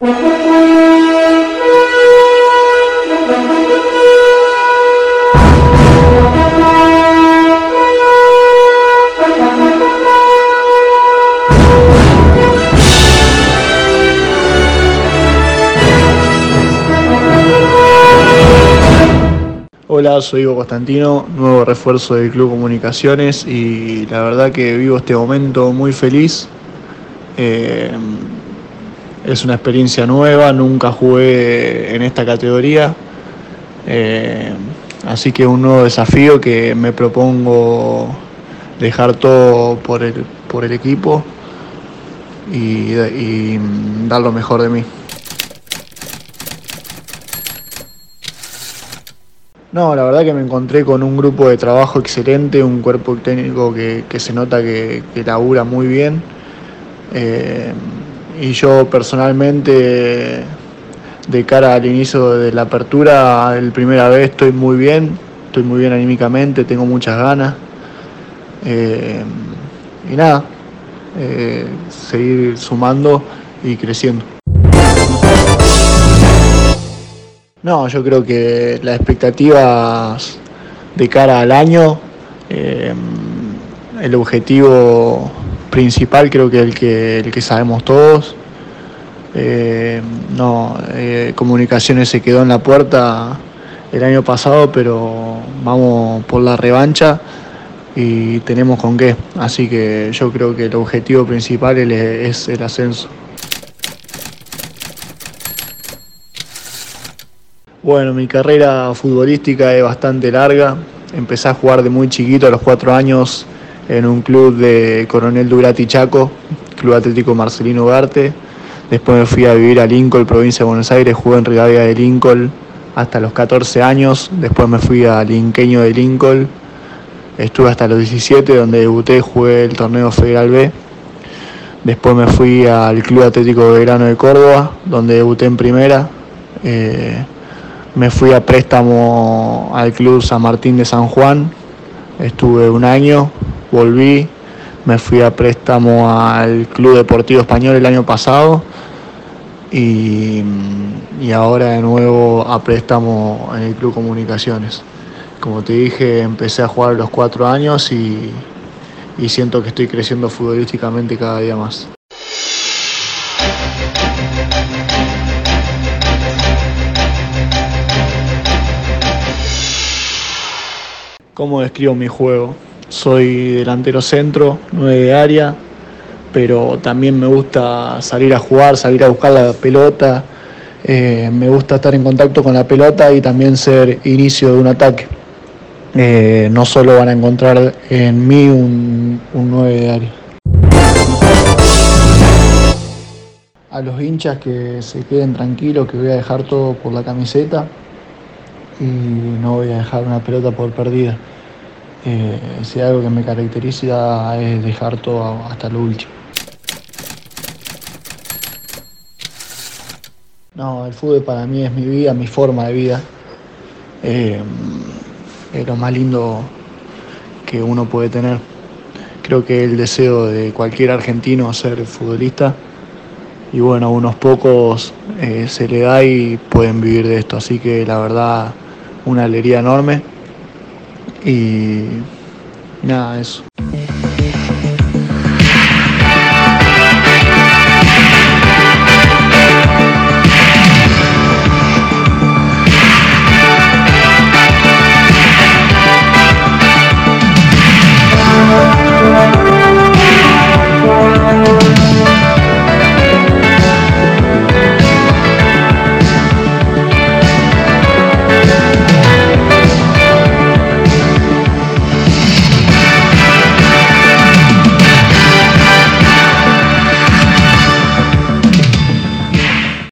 Hola, soy Ivo Constantino, nuevo refuerzo del Club Comunicaciones y la verdad que vivo este momento muy feliz. Eh, es una experiencia nueva, nunca jugué en esta categoría, eh, así que un nuevo desafío que me propongo dejar todo por el, por el equipo y, dar lo mejor de mí. No, la verdad que me encontré con un grupo de trabajo excelente, un cuerpo técnico que, se nota que, labura muy bien. Eh, y yo personalmente, de cara al inicio de la apertura, el primera vez estoy muy bien, estoy muy bien anímicamente, tengo muchas ganas. Eh, y nada, eh, seguir sumando y creciendo. No, yo creo que las expectativas de cara al año, eh, el objetivo principal creo que el que, el que sabemos todos. Eh, no, eh, comunicaciones se quedó en la puerta el año pasado, pero vamos por la revancha y tenemos con qué. Así que yo creo que el objetivo principal es el ascenso. Bueno, mi carrera futbolística es bastante larga. Empecé a jugar de muy chiquito, a los cuatro años, en un club de Coronel Durati Chaco, Club Atlético Marcelino Ugarte. Después me fui a vivir a Lincoln, provincia de Buenos Aires, jugué en Rivadavia de Lincoln hasta los 14 años. Después me fui a Linqueño de Lincoln. Estuve hasta los 17, donde debuté, jugué el torneo Federal B. Después me fui al Club Atlético Belgrano de Córdoba, donde debuté en primera. Eh, me fui a préstamo al Club San Martín de San Juan, estuve un año, volví, me fui a préstamo al Club Deportivo Español el año pasado y, ahora de nuevo a préstamo en el Club Comunicaciones. Como te dije, empecé a jugar a los cuatro años y, y siento que estoy creciendo futbolísticamente cada día más. ¿Cómo describo mi juego? Soy delantero centro, nueve de área, pero también me gusta salir a jugar, salir a buscar la pelota. Eh, me gusta estar en contacto con la pelota y también ser inicio de un ataque. Eh, no solo van a encontrar en mí un, un 9 de área. A los hinchas que se queden tranquilos, que voy a dejar todo por la camiseta y no voy a dejar una pelota por perdida. Si algo que me caracteriza es dejar todo hasta lo último. No, el fútbol para mí es mi vida, mi forma de vida. Eh, es lo más lindo que uno puede tener. Creo que el deseo de cualquier argentino ser futbolista y bueno, a unos pocos eh, se le da y pueden vivir de esto. Así que la verdad una alegría enorme y nada, eso.